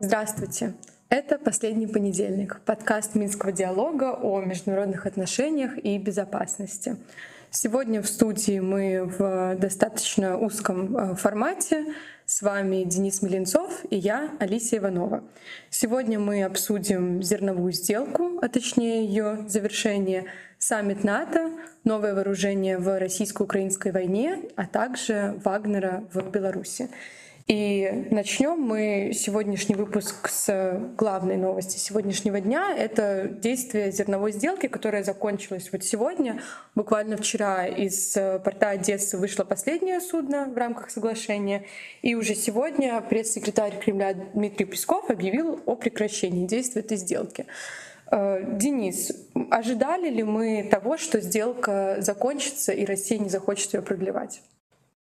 Здравствуйте! Это «Последний понедельник» — подкаст Минского диалога о международных отношениях и безопасности. Сегодня в студии мы в достаточно узком э, формате. С вами Денис Меленцов и я, Алисия Иванова. Сегодня мы обсудим зерновую сделку, а точнее ее завершение, саммит НАТО, новое вооружение в российско-украинской войне, а также Вагнера в Беларуси. И начнем мы сегодняшний выпуск с главной новости сегодняшнего дня. Это действие зерновой сделки, которая закончилась вот сегодня. Буквально вчера из порта Одессы вышло последнее судно в рамках соглашения. И уже сегодня пресс-секретарь Кремля Дмитрий Песков объявил о прекращении действия этой сделки. Э, Денис, ожидали ли мы того, что сделка закончится и Россия не захочет ее продлевать?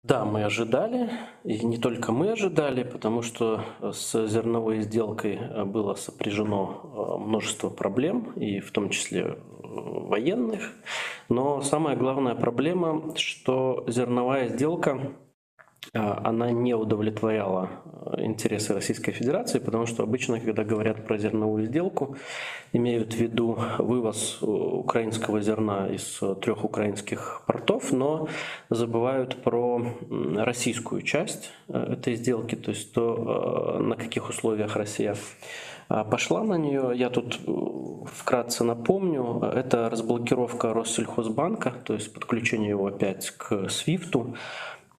Да, мы ожидали, и не только мы ожидали, потому что с зерновой сделкой э, было сопряжено э, множество проблем, и в том числе военных. Но самая главная проблема, что зерновая сделка она не удовлетворяла э, интересы Российской Федерации, потому что обычно, когда говорят про зерновую сделку, имеют в виду вывоз э, украинского зерна из э, трех украинских портов, но забывают про российскую часть этой сделки, то есть то, на каких условиях Россия пошла на нее. Я тут вкратце напомню, это разблокировка Россельхозбанка, то есть подключение его опять к SWIFT,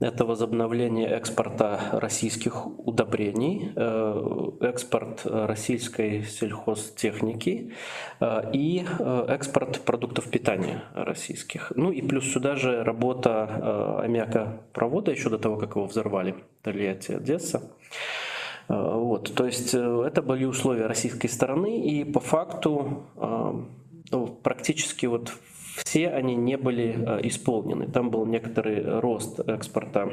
это возобновление экспорта российских удобрений, э, экспорт российской сельхозтехники э, и э, экспорт продуктов питания российских. Ну и плюс сюда же работа аммиакопровода еще до того, как его взорвали, Тольятти, Одесса. Вот, то есть это были условия российской стороны, и по факту ну, практически вот все они не были э, исполнены. Там был некоторый рост экспорта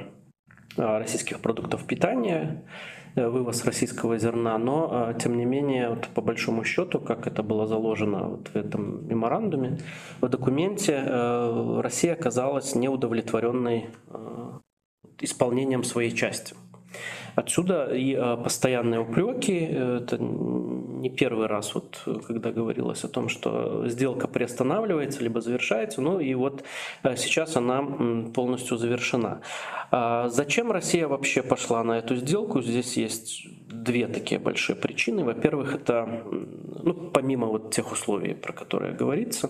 э, российских продуктов питания, э, вывоз российского зерна, но тем не менее, вот, по большому счету, как это было заложено вот в этом меморандуме, в документе Россия оказалась неудовлетворенной исполнением своей части. Отсюда и постоянные упреки, это не первый раз, вот, когда говорилось о том, что сделка приостанавливается, либо завершается, ну и вот э, сейчас она полностью завершена. А зачем Россия вообще пошла на эту сделку? Здесь есть две такие большие причины. Во-первых, это, ну, помимо вот тех условий, про которые говорится,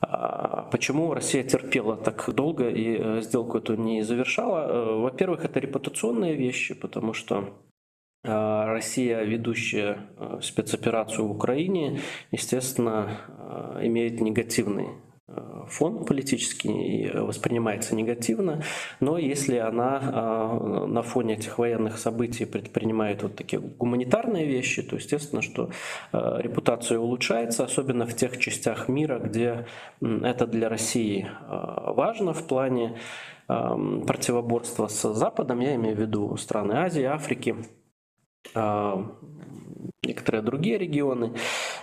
а Почему Россия терпела так долго и э, сделку эту не завершала? Э, во-первых, это репутационные вещи, потому что Россия, ведущая а, спецоперацию в Украине, естественно, а, имеет негативный фон политический и воспринимается негативно, но если она на фоне этих военных событий предпринимает вот такие гуманитарные вещи, то естественно, что репутация улучшается, особенно в тех частях мира, где это для России важно в плане противоборства с Западом, я имею в виду страны Азии, Африки, а, некоторые другие регионы.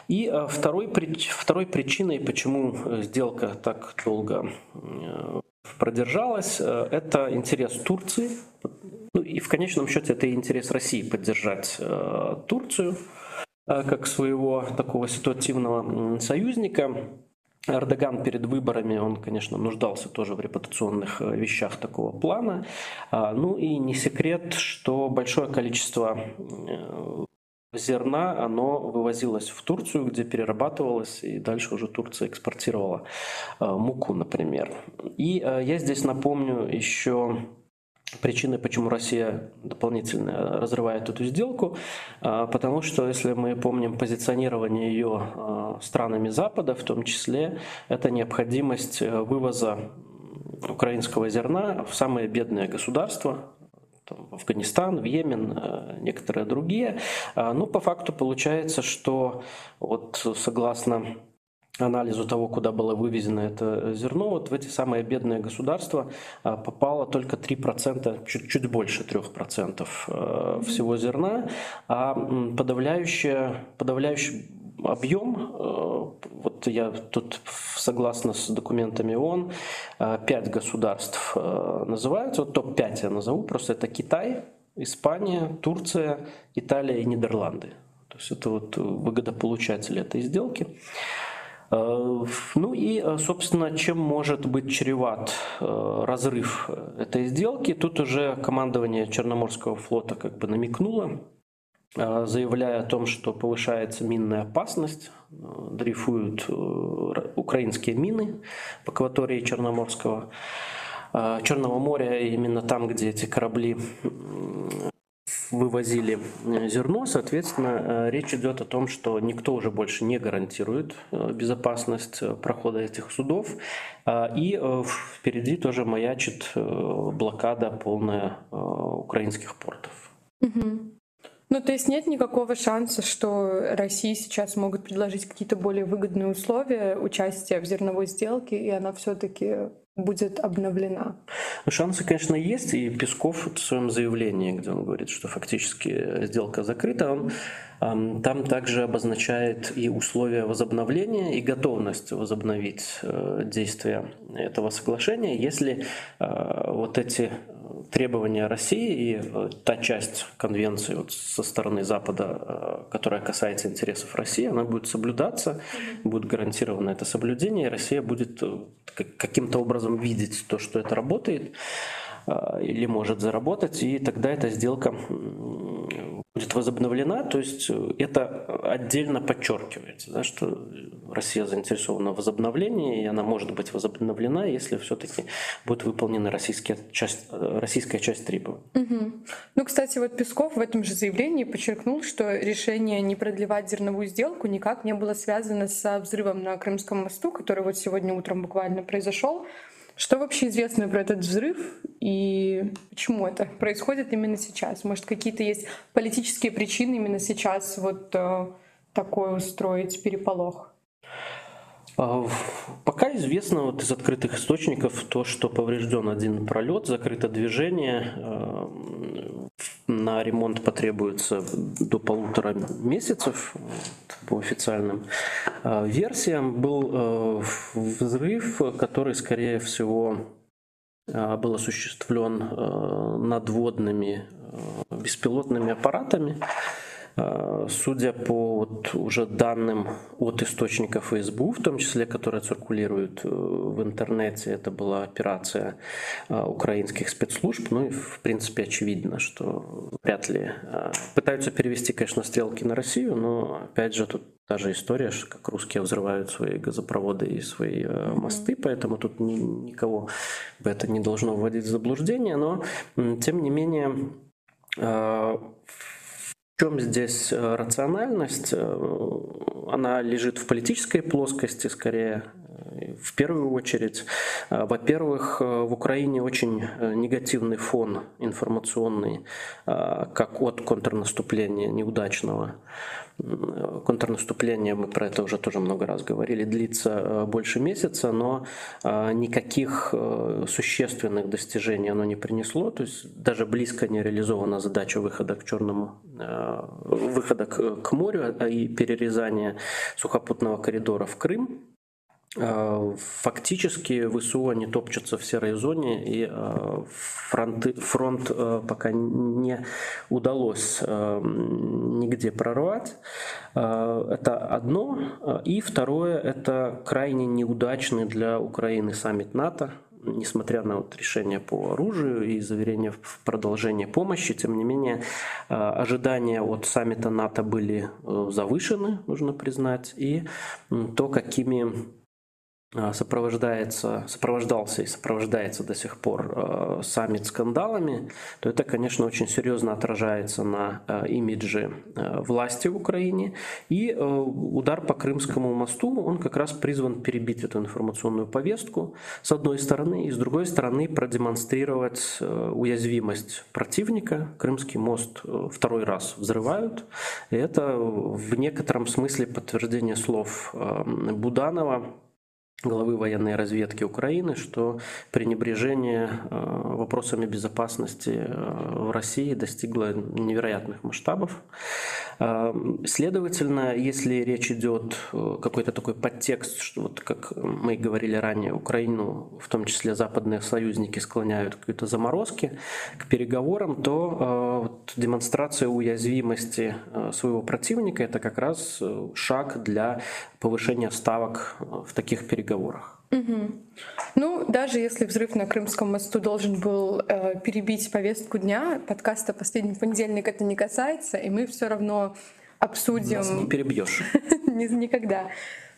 И а, второй, второй причиной, почему сделка так долго э, продержалась, э, это интерес Турции. Ну и в конечном счете это интерес России поддержать э, Турцию как своего такого ситуативного союзника. Эрдоган перед выборами, он, конечно, нуждался тоже в репутационных э, вещах такого плана. А, ну и не секрет, что большое количество э, зерна, оно вывозилось в Турцию, где перерабатывалось, и дальше уже Турция экспортировала э, муку, например. И я здесь напомню еще причины, почему Россия дополнительно разрывает эту сделку, а, потому что, если мы помним позиционирование ее а, странами Запада, в том числе, это необходимость э, вывоза украинского зерна в самые бедные государства, там, в Афганистан, в Йемен, э, некоторые другие. А, ну, по факту получается, что вот согласно анализу того, куда было вывезено это зерно, вот в эти самые бедные государства а, попало только 3%, чуть, чуть больше 3% э, всего зерна, а подавляющее, подавляющее объем, вот я тут согласно с документами ООН, пять государств называются, вот топ-5 я назову, просто это Китай, Испания, Турция, Италия и Нидерланды. То есть это вот выгодополучатели этой сделки. Э, ну и, э, собственно, чем может быть чреват э, разрыв этой сделки? Тут уже командование Черноморского флота как бы намекнуло, заявляя о том, что повышается минная опасность, дрейфуют украинские мины в акватории Черноморского Черного моря, именно там, где эти корабли вывозили э, зерно, соответственно, э, речь идет о том, что никто уже больше не гарантирует э, безопасность прохода этих судов. И впереди тоже маячит блокада полная украинских портов. Угу. Ну, то есть нет никакого шанса, что России сейчас могут предложить какие-то более выгодные условия участия в зерновой сделке, и она все-таки будет обновлена? Шансы, конечно, есть, и Песков в своем заявлении, где он говорит, что фактически сделка закрыта, он там также обозначает и условия возобновления, и готовность возобновить э, действия этого соглашения, если э, вот эти требования России и э, та часть конвенции вот со стороны Запада, которая касается интересов России, она будет соблюдаться, будет гарантировано это соблюдение, и Россия будет каким-то образом видеть то, что это работает или может заработать, и тогда эта сделка будет возобновлена, то есть э, это отдельно подчеркивается, да, что Россия заинтересована в возобновлении, и она может быть возобновлена, если все-таки будет выполнена российская часть, э, российская часть требований. Угу. Ну, кстати, вот Песков в этом же заявлении подчеркнул, что решение не продлевать зерновую сделку никак не было связано со взрывом на Крымском мосту, который вот сегодня утром буквально произошел. Что вообще известно про этот взрыв и почему это происходит именно сейчас? Может, какие-то есть политические причины именно сейчас вот э, такой устроить переполох? А, пока известно вот из открытых источников то, что поврежден один пролет, закрыто движение, э, на ремонт потребуется до полутора месяцев по официальным э, версиям. Был э, взрыв, который, скорее всего, был осуществлен надводными беспилотными аппаратами. Э, судя по вот уже данным от источников СБУ, в том числе, которые циркулируют э, в интернете, это была операция э, украинских спецслужб. Ну и, в принципе, очевидно, что вряд ли пытаются перевести, конечно, стрелки на Россию, но, опять же, тут та же история, как русские взрывают свои газопроводы и свои мосты, поэтому тут никого бы это не должно вводить в заблуждение, но, тем не менее, в чем здесь э, рациональность? Э, она лежит в политической плоскости скорее, в первую очередь. Во-первых, в Украине очень негативный фон информационный, как от контрнаступления неудачного контрнаступление, мы про это уже тоже много раз говорили, длится э, больше месяца, но э, никаких э, существенных достижений оно не принесло, то есть даже близко не реализована задача выхода к черному, выхода к морю а и перерезания сухопутного коридора в Крым. Э, фактически ВСУ они топчутся в серой зоне, и э, фронты, фронт э, пока не удалось нигде прорвать. Это одно. И второе, это крайне неудачный для Украины саммит НАТО, несмотря на вот решение по оружию и заверение в продолжении помощи, тем не менее ожидания от саммита НАТО были завышены, нужно признать, и то, какими сопровождается, сопровождался и сопровождается до сих пор э, саммит скандалами, то это, конечно, очень серьезно отражается на э, имидже э, власти в Украине. И э, удар по Крымскому мосту, он как раз призван перебить эту информационную повестку, с одной стороны, и с другой стороны продемонстрировать э, уязвимость противника. Крымский мост э, второй раз взрывают. И это в некотором смысле подтверждение слов э, Буданова, главы военной разведки Украины, что пренебрежение вопросами безопасности в России достигло невероятных масштабов. Следовательно, если речь идет какой-то такой подтекст, что вот как мы говорили ранее, Украину, в том числе западные союзники, склоняют к какой-то заморозке, к переговорам, то вот, демонстрация уязвимости своего противника – это как раз шаг для повышения ставок в таких переговорах. Угу. Ну, даже если взрыв на Крымском мосту должен был э, перебить повестку дня, подкаста «Последний понедельник» это не касается, и мы все равно обсудим... Нас не перебьешь. Никогда.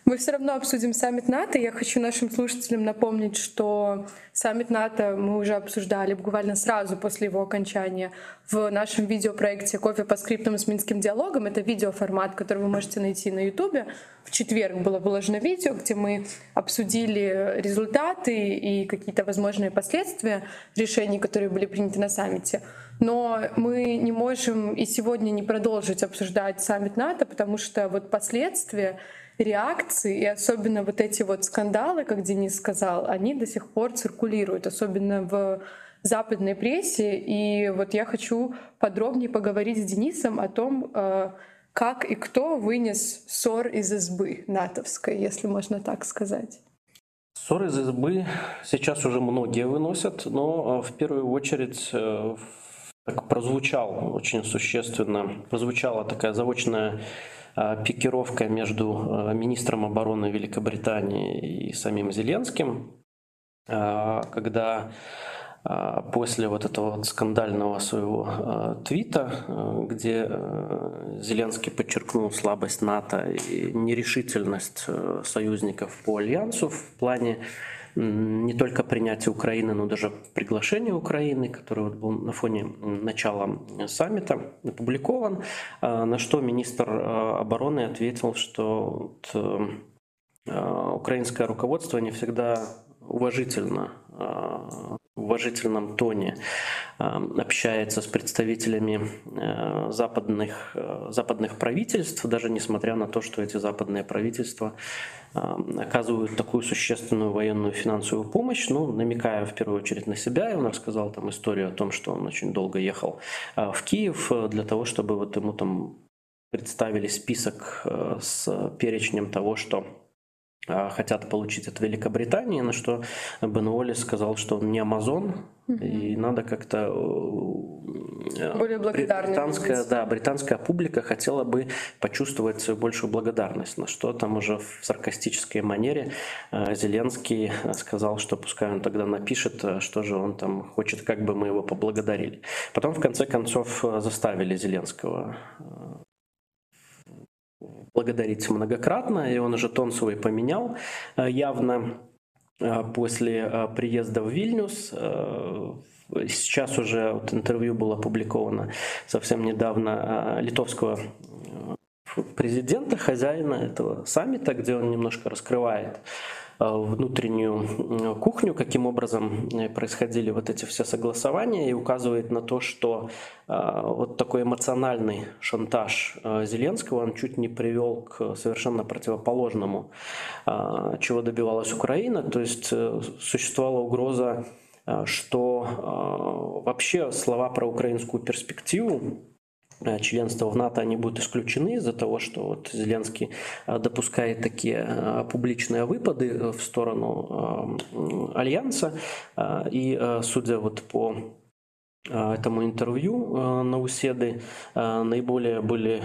Мы все равно обсудим саммит НАТО. Я хочу нашим слушателям напомнить, что саммит НАТО мы уже обсуждали буквально сразу после его окончания в нашем видеопроекте «Кофе по скриптам с Минским диалогом». Это видеоформат, который вы можете найти на Ютубе. В четверг было выложено видео, где мы обсудили результаты и какие-то возможные последствия решений, которые были приняты на саммите. Но мы не можем и сегодня не продолжить обсуждать саммит НАТО, потому что вот последствия реакции, и особенно вот эти вот скандалы, как Денис сказал, они до сих пор циркулируют, особенно в западной прессе. И вот я хочу подробнее поговорить с Денисом о том, э, как и кто вынес ссор из избы натовской, если можно так сказать. Ссор из избы сейчас уже многие выносят, но э, в первую очередь э, так прозвучал очень существенно, прозвучала такая заочная а, пикировка между а, министром обороны Великобритании и самим Зеленским, а, когда после вот этого вот скандального своего твита, где Зеленский подчеркнул слабость НАТО и нерешительность союзников по альянсу в плане не только принятие Украины, но даже приглашение Украины, которое вот был на фоне начала саммита опубликован, а, на что министр а, обороны ответил, что а, украинское руководство не всегда уважительно в уважительном тоне общается с представителями западных, западных правительств, даже несмотря на то, что эти западные правительства оказывают такую существенную военную финансовую помощь, ну, намекая в первую очередь на себя, и он рассказал там историю о том, что он очень долго ехал а, в Киев э, для того, чтобы вот ему там представили список э, с перечнем того, что хотят получить от Великобритании, на что Бен Уоллес сказал, что он не Амазон, угу. и надо как-то... Э, Более британская, да, британская публика хотела бы почувствовать свою большую благодарность, на что там уже в саркастической манере э, Зеленский сказал, что пускай он тогда напишет, э, что же он там хочет, как бы мы его поблагодарили. Потом, в конце концов, заставили Зеленского благодарить многократно, и он уже тон свой поменял э, явно э, после э, приезда в Вильнюс. Сейчас уже вот интервью было опубликовано совсем недавно литовского президента, хозяина этого саммита, где он немножко раскрывает внутреннюю кухню, каким образом э, происходили вот эти все согласования, и указывает на то, что э, вот такой эмоциональный шантаж Зеленского, он чуть не привел к совершенно противоположному, чего добивалась Украина, то есть существовала угроза, что вообще слова про украинскую перспективу Э, членства в НАТО, они будут исключены из-за того, что вот Зеленский э, допускает такие э, публичные выпады в сторону Альянса. И судя вот по этому интервью на Уседы наиболее были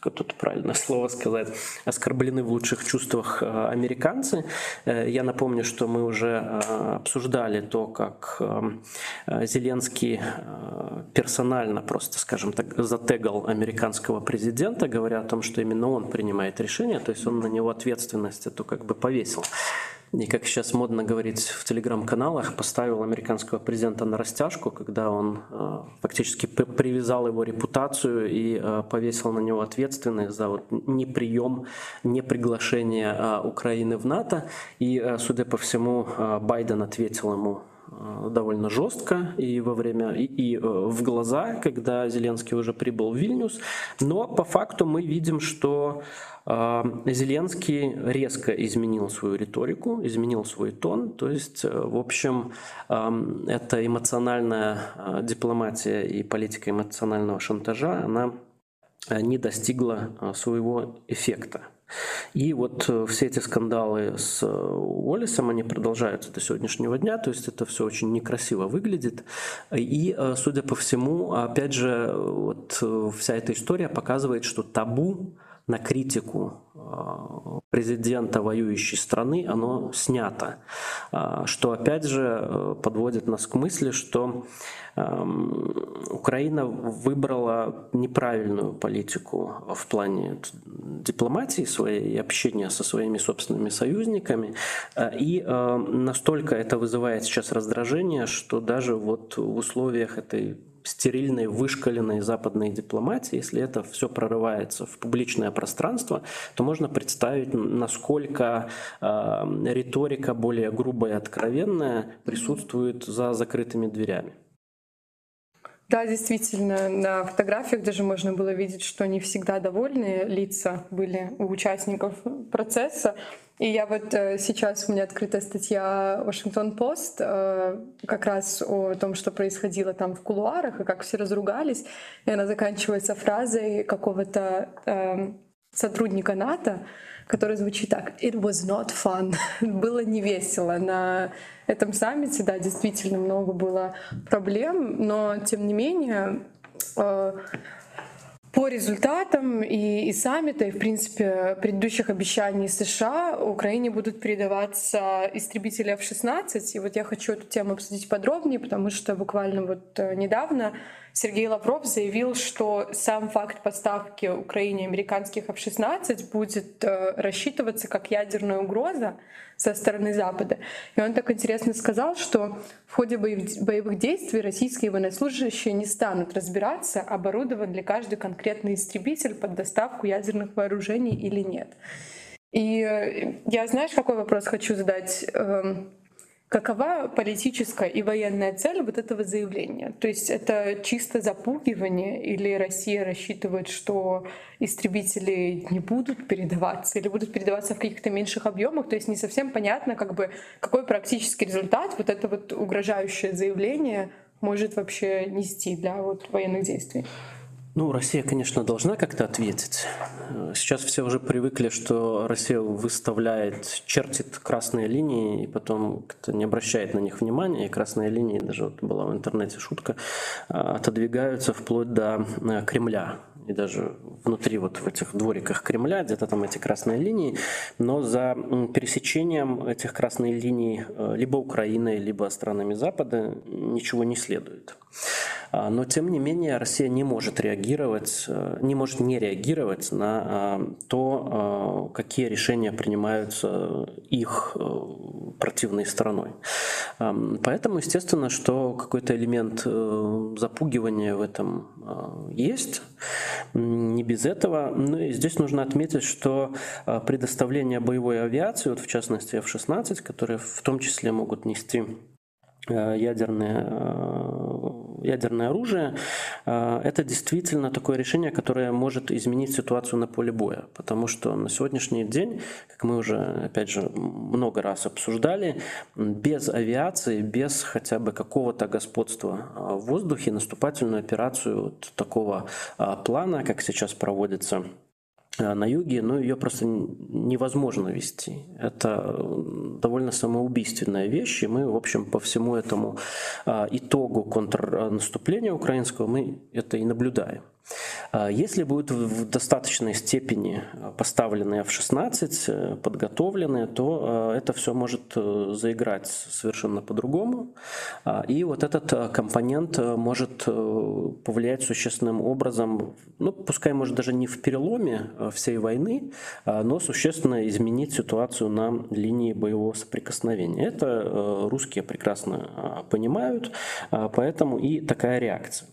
как тут правильно слово сказать, оскорблены в лучших чувствах э, американцы. Э, я напомню, что мы уже э, обсуждали то, как Зеленский персонально просто, скажем так, затегал американского президента, говоря о том, что именно он принимает решения, то есть он на него ответственность эту как бы повесил и, как сейчас модно говорить в телеграм-каналах, поставил американского президента на растяжку, когда он э, фактически привязал его репутацию и э, повесил на него ответственность за вот неприем, неприглашение э, Украины в НАТО. И, э, судя по всему, э, Байден ответил ему довольно жестко и во время и, и в глаза, когда Зеленский уже прибыл в Вильнюс. Но по факту мы видим, что Зеленский резко изменил свою риторику, изменил свой тон. То есть, в общем, эта эмоциональная дипломатия и политика эмоционального шантажа, она не достигла своего эффекта. И вот э, все эти скандалы с э, Уоллесом, они продолжаются до сегодняшнего дня, то есть это все очень некрасиво выглядит. И, э, судя по всему, опять же, вот вся эта история показывает, что табу на критику а, президента воюющей страны, оно снято. А, что опять же э, подводит нас к мысли, что Украина выбрала неправильную политику в плане дипломатии своей и общения со своими собственными союзниками. А, и настолько это вызывает сейчас раздражение, что даже вот в условиях этой стерильной, вышкаленной западной дипломатии, если это все прорывается в публичное пространство, то можно представить, насколько э, риторика более грубая и откровенная присутствует за закрытыми дверями. Да, действительно, на фотографиях даже можно было видеть, что не всегда довольные лица были у участников процесса. И я вот э, сейчас у меня открыта статья Вашингтон Пост э, как раз о том, что происходило там в кулуарах и как все разругались. И она заканчивается фразой какого-то э, сотрудника НАТО, который звучит так: "It was not fun". было не весело на этом саммите. Да, действительно много было проблем, но тем не менее э, по результатам и, и саммита, и, в принципе, предыдущих обещаний США Украине будут передаваться истребители F-16. И вот я хочу эту тему обсудить подробнее, потому что буквально вот э, недавно Сергей Лавров заявил, что сам факт поставки Украине американских F-16 будет э, рассчитываться как ядерная угроза со стороны Запада. И он так интересно сказал, что в ходе боевых действий российские военнослужащие не станут разбираться, оборудован ли каждый конкретный истребитель под доставку ядерных вооружений или нет. И э, я, знаешь, какой вопрос хочу задать? Какова политическая и военная цель вот этого заявления? То есть это чисто запугивание или Россия рассчитывает, что истребители не будут передаваться или будут передаваться в каких-то меньших объемах? То есть не совсем понятно, как бы, какой практический результат вот это вот угрожающее заявление может вообще нести для вот военных действий. Ну, Россия, конечно, должна как-то ответить. Сейчас все уже привыкли, что Россия выставляет, чертит красные линии и потом как-то не обращает на них внимания. И красные линии, даже вот была в интернете шутка, а, отодвигаются вплоть до э, Кремля и даже внутри вот в этих двориках Кремля, где-то там эти красные линии, но за пересечением этих красных линий э, либо Украиной, либо странами Запада ничего не следует. А, но тем не менее Россия не может реагировать, э, не может не реагировать на а, то, а, какие решения принимаются их э, противной стороной. Поэтому, естественно, что какой-то элемент э, запугивания в этом есть. Не без этого. Ну и здесь нужно отметить, что предоставление боевой авиации, вот в частности F-16, которые в том числе могут нести ядерные ядерное оружие, э, это действительно такое решение, которое может изменить ситуацию на поле боя. Потому что на сегодняшний день, как мы уже, опять же, много раз обсуждали, без авиации, без хотя бы какого-то господства э, в воздухе наступательную операцию вот такого э, плана, как сейчас проводится на юге, но ее просто невозможно вести. Это довольно самоубийственная вещь, и мы, в общем, по всему этому э, итогу контрнаступления украинского мы это и наблюдаем. А если будет в достаточной степени поставлены F-16, э, подготовлены, то э, это все может э, заиграть совершенно по-другому. А, и вот этот компонент может повлиять существенным образом, ну, пускай, может, даже не в переломе всей войны, а, но существенно изменить ситуацию на линии боевого соприкосновения. Это русские прекрасно понимают, поэтому и такая реакция.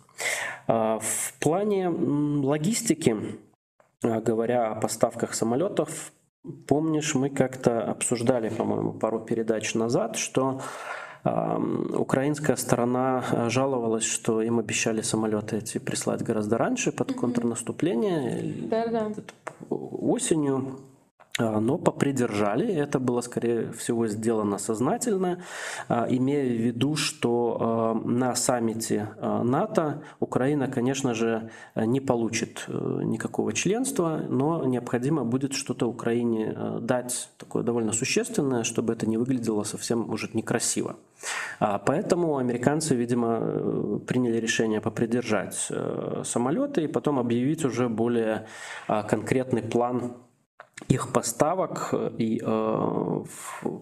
А, в плане логистики, а, говоря о поставках самолетов, помнишь, мы как-то обсуждали, по-моему, пару передач назад, что Украинская сторона жаловалась, что им обещали самолеты эти прислать гораздо раньше под контрнаступление да, да. осенью. А, но попридержали. Это было, скорее всего, сделано сознательно, а, имея в виду, что а, на саммите НАТО Украина, конечно же, не получит э, никакого членства, но необходимо будет что-то Украине дать такое довольно существенное, чтобы это не выглядело совсем уже некрасиво. Поэтому американцы, видимо, э, приняли решение попридержать э, самолеты и потом объявить уже более конкретный план их поставок э, и э,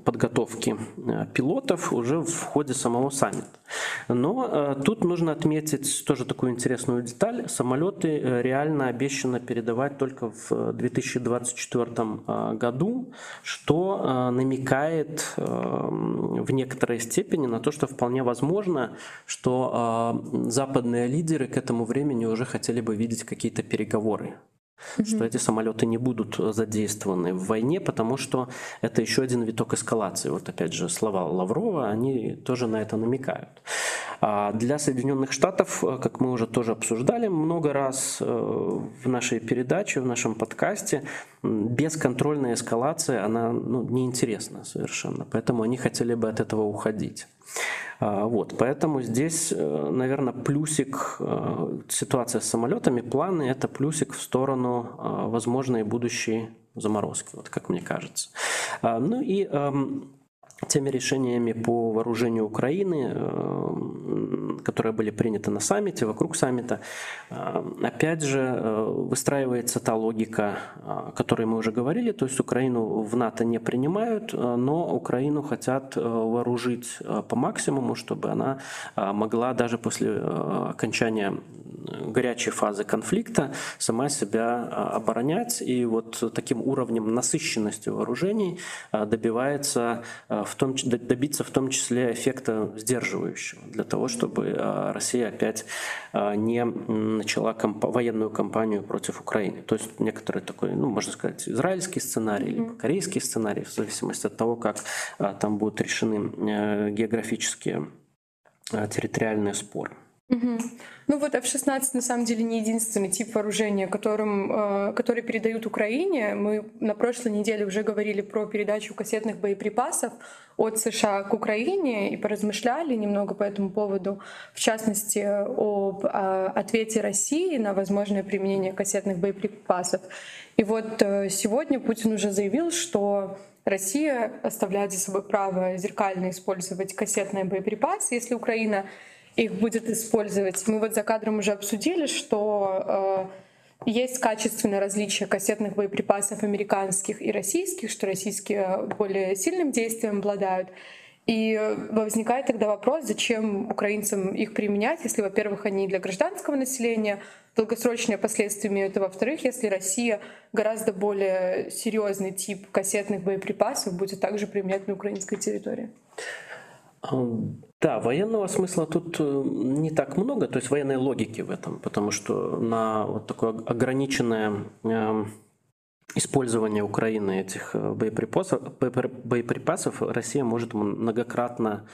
подготовки э, пилотов уже в ходе самого саммита. Но э, тут нужно отметить тоже такую интересную деталь. Самолеты э, реально обещано передавать только в 2024 э, году, что э, намекает э, в некоторой степени на то, что вполне возможно, что э, западные лидеры к этому времени уже хотели бы видеть какие-то переговоры mm-hmm. что эти самолеты не будут задействованы в войне, потому что это еще один виток эскалации. Вот опять же слова Лаврова, они тоже на это намекают. А для Соединенных Штатов, как мы уже тоже обсуждали много раз э, в нашей передаче, в нашем подкасте, бесконтрольная эскалация, она ну, неинтересна совершенно. Поэтому они хотели бы от этого уходить. А, вот, поэтому здесь, э, наверное, плюсик, э, ситуация с самолетами, планы – это плюсик в сторону э, возможной будущей заморозки, вот как мне кажется. А, ну и эм, теми решениями по вооружению Украины, э, которые были приняты на саммите, вокруг саммита, э, опять же э, выстраивается та логика, о которой мы уже говорили, то есть Украину в НАТО не принимают, но Украину хотят вооружить по максимуму, чтобы она могла даже после окончания горячей фазы конфликта сама себя оборонять. И вот таким уровнем насыщенности вооружений добивается в том, добиться в том числе эффекта сдерживающего, для того, чтобы а, Россия опять а, не начала комп- военную кампанию против Украины. То есть некоторый такой, ну, можно сказать, израильский сценарий, mm-hmm. либо корейский сценарий, в зависимости от того, как а, там будут решены э, географические территориальные споры. Угу. Ну вот F-16 на самом деле не единственный тип вооружения, которым, э, который передают Украине. Мы на прошлой неделе уже говорили про передачу кассетных боеприпасов от США к Украине и поразмышляли немного по этому поводу, в частности, об э, ответе России на возможное применение кассетных боеприпасов. И вот э, сегодня Путин уже заявил, что Россия оставляет за собой право зеркально использовать кассетные боеприпасы, если Украина их будет использовать. Мы вот за кадром уже обсудили, что э, есть качественное различие кассетных боеприпасов американских и российских, что российские более сильным действием обладают. И возникает тогда вопрос, зачем украинцам их применять, если, во-первых, они для гражданского населения долгосрочные последствия имеют, а во-вторых, если Россия гораздо более серьезный тип кассетных боеприпасов будет также применять на украинской территории. Да, военного смысла тут э, не так много, то есть военной логики в этом, потому что на вот такое ограниченное эм, использование Украины этих э, боеприпасов, боеприпасов Россия может многократно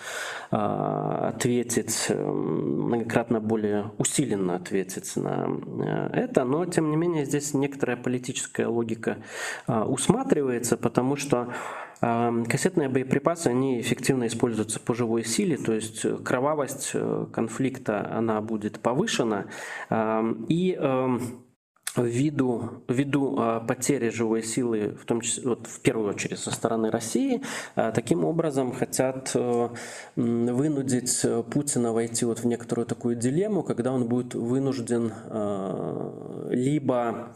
э, ответить, многократно более усиленно ответить на это, но тем не менее здесь некоторая политическая логика усматривается, потому что Кассетные боеприпасы, они эффективно используются по живой силе, то есть э, кровавость э, конфликта, она будет повышена. И ввиду, ввиду а, потери живой силы, в, том числе, вот, в первую очередь со стороны России, а, таким образом хотят э, вынудить Путина войти вот в некоторую такую дилемму, когда он будет вынужден а, либо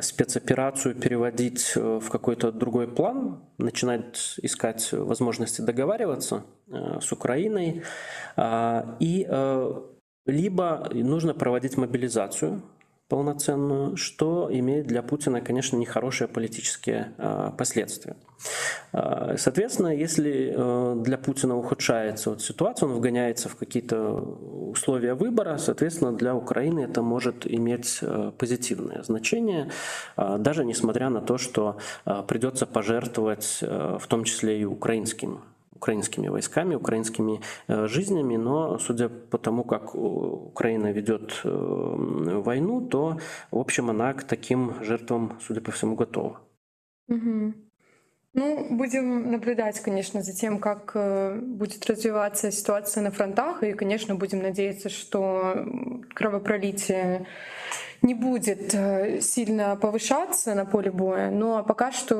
спецоперацию переводить э, в какой-то другой план, начинать искать возможности договариваться э, с Украиной, и либо нужно проводить мобилизацию полноценную, что имеет для Путина, конечно, нехорошие политические э, последствия. Э, соответственно, если э, для Путина ухудшается вот ситуация, он вгоняется в какие-то условия выбора, соответственно, для Украины это может иметь э, позитивное значение, э, даже несмотря на то, что придется пожертвовать э, в том числе и украинским украинскими войсками, украинскими жизнями, но судя по тому, как Украина ведет войну, то, в общем, она к таким жертвам, судя по всему, готова. Угу. Ну, будем наблюдать, конечно, за тем, как э, будет развиваться ситуация на фронтах, и, конечно, будем надеяться, что кровопролитие не будет э, сильно повышаться на поле боя. Ну а пока что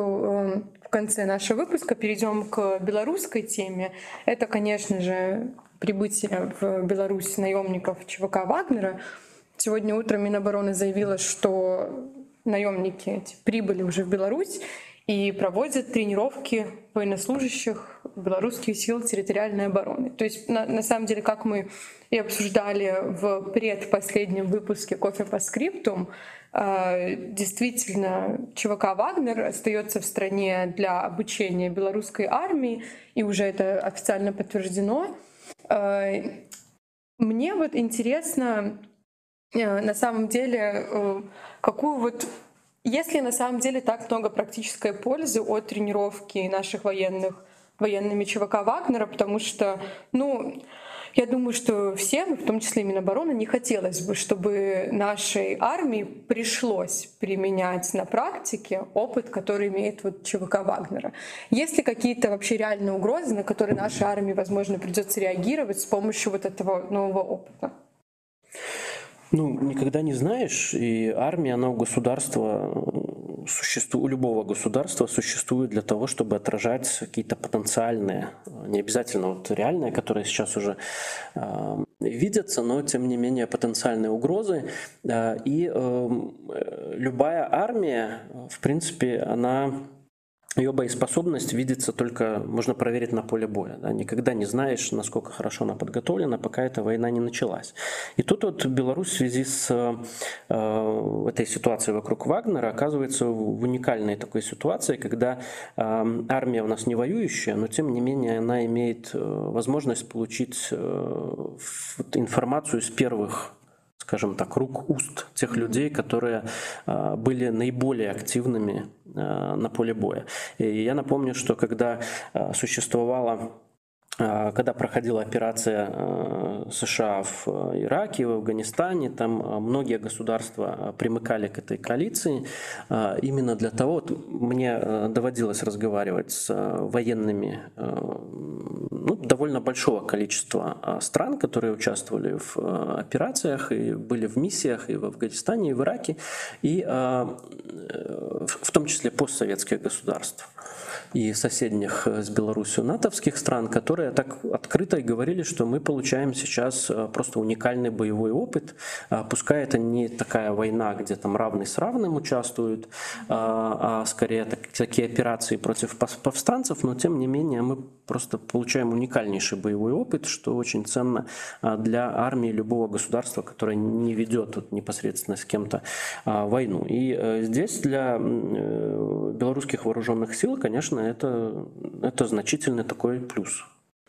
э, в конце нашего выпуска перейдем к белорусской теме. Это, конечно же, прибытие в Беларусь наемников ЧВК Вагнера. Сегодня утром Минобороны заявила, что наемники прибыли уже в Беларусь и проводят тренировки военнослужащих белорусских сил территориальной обороны. То есть, на, на самом деле, как мы и обсуждали в предпоследнем выпуске «Кофе по скриптум», э, действительно, ЧВК «Вагнер» остается в стране для обучения белорусской армии, и уже это официально подтверждено. Э, мне вот интересно, э, на самом деле, какую вот если на самом деле так много практической пользы от тренировки наших военных военными ЧВК Вагнера, потому что, ну, я думаю, что всем, в том числе и Минобороны, не хотелось бы, чтобы нашей армии пришлось применять на практике опыт, который имеет вот ЧВК Вагнера. Есть ли какие-то вообще реальные угрозы, на которые нашей армии, возможно, придется реагировать с помощью вот этого нового опыта? Ну, никогда не знаешь, и армия, она у государства существует, у любого государства существует для того, чтобы отражать какие-то потенциальные, не обязательно вот реальные, которые сейчас уже э, видятся, но тем не менее потенциальные угрозы. Э, и э, любая армия, в принципе, она ее боеспособность видится только, можно проверить на поле боя. Да? Никогда не знаешь, насколько хорошо она подготовлена, пока эта война не началась. И тут вот Беларусь в связи с э, этой ситуацией вокруг Вагнера оказывается в уникальной такой ситуации, когда э, армия у нас не воюющая, но тем не менее она имеет э, возможность получить э, информацию с первых скажем так, рук уст тех людей, которые а, были наиболее активными а, на поле боя. И я напомню, что когда а, существовала когда проходила операция а, США в а, Ираке, в Афганистане, там многие государства примыкали к этой коалиции. Именно для того, вот мне доводилось разговаривать с военными ну, довольно большого количества стран, которые участвовали в операциях и были в миссиях и в Афганистане, и в Ираке, и в том числе постсоветских государств и соседних э, с Беларусью натовских стран, которые так открыто и говорили, что мы получаем сейчас э, просто уникальный боевой опыт. А, пускай это не такая война, где там равный с равным участвуют, а, а скорее такие операции против повстанцев, но тем не менее мы просто получаем уникальнейший боевой опыт, что очень ценно а, для армии любого государства, которое не ведет вот непосредственно с кем-то войну. И э, здесь для белорусских вооруженных сил, конечно, это, это значительный такой плюс.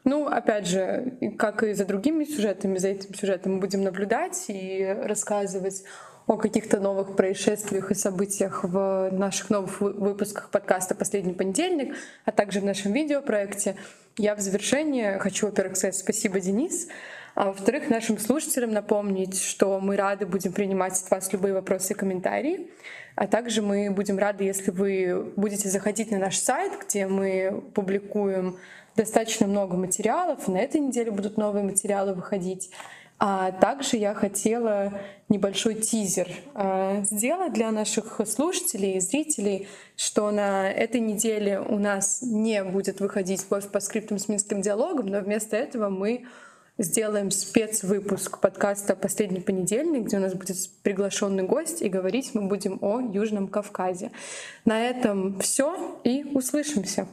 Ну, опять же, как и за другими сюжетами, за этим сюжетом мы будем наблюдать и рассказывать о каких-то новых происшествиях и событиях в наших новых выпусках подкаста «Последний понедельник», а также в нашем видеопроекте. Я в завершение хочу, во-первых, сказать спасибо, Денис, а во-вторых, нашим слушателям напомнить, что мы рады будем принимать от вас любые вопросы и комментарии. А также мы будем рады, если вы будете заходить на наш сайт, где мы публикуем достаточно много материалов. На этой неделе будут новые материалы выходить. А также я хотела небольшой тизер э, сделать для наших слушателей и зрителей, что на этой неделе у нас не будет выходить по скриптам с Минским диалогом, но вместо этого мы сделаем спецвыпуск подкаста «Последний понедельник», где у нас будет приглашенный гость, и говорить мы будем о Южном Кавказе. На этом все, и услышимся.